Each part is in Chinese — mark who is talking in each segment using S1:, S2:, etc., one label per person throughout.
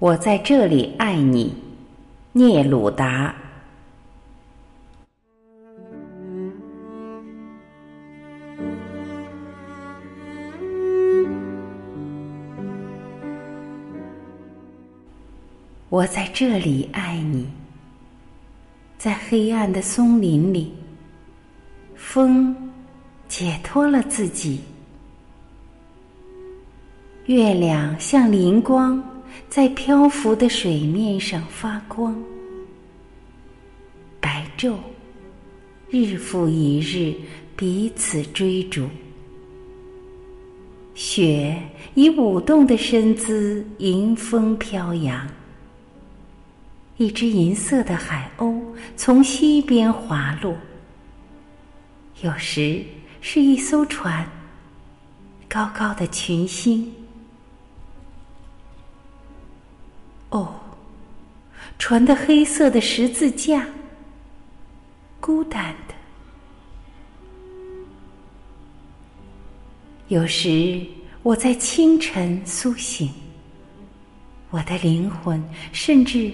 S1: 我在这里爱你，聂鲁达。我在这里爱你，在黑暗的松林里，风解脱了自己，月亮像灵光。在漂浮的水面上发光，白昼日复一日彼此追逐，雪以舞动的身姿迎风飘扬。一只银色的海鸥从西边滑落，有时是一艘船，高高的群星。船的黑色的十字架，孤单的。有时我在清晨苏醒，我的灵魂甚至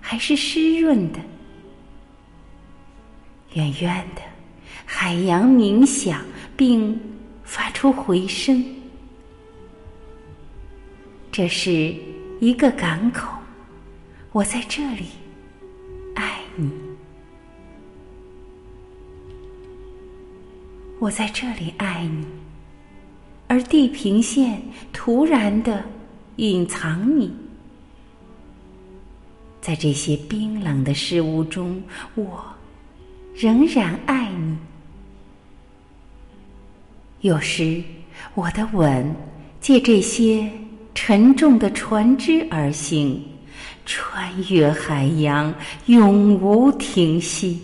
S1: 还是湿润的。远远的海洋冥想，并发出回声。这是一个港口。我在这里爱你，我在这里爱你，而地平线突然的隐藏你，在这些冰冷的事物中，我仍然爱你。有时，我的吻借这些沉重的船只而行。穿越海洋，永无停息。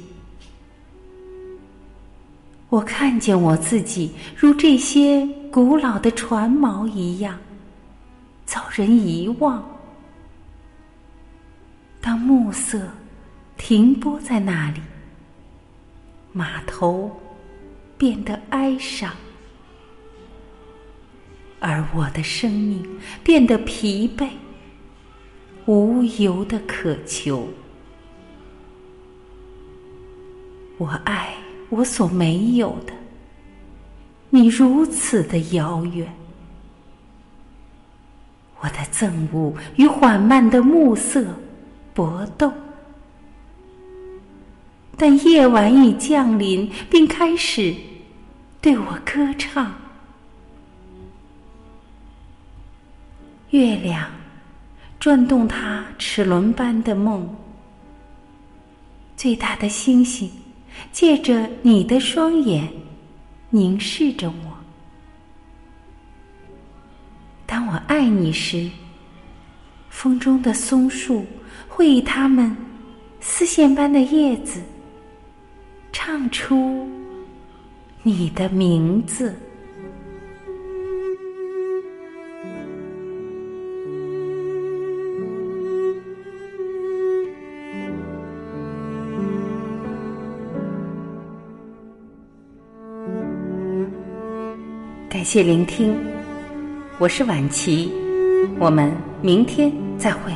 S1: 我看见我自己如这些古老的船锚一样，遭人遗忘。当暮色停泊在那里，码头变得哀伤，而我的生命变得疲惫。无由的渴求，我爱我所没有的，你如此的遥远。我的憎恶与缓慢的暮色搏斗，但夜晚已降临，并开始对我歌唱。月亮。转动它齿轮般的梦，最大的星星借着你的双眼凝视着我。当我爱你时，风中的松树会以它们丝线般的叶子唱出你的名字。感谢聆听，我是晚琪，我们明天再会。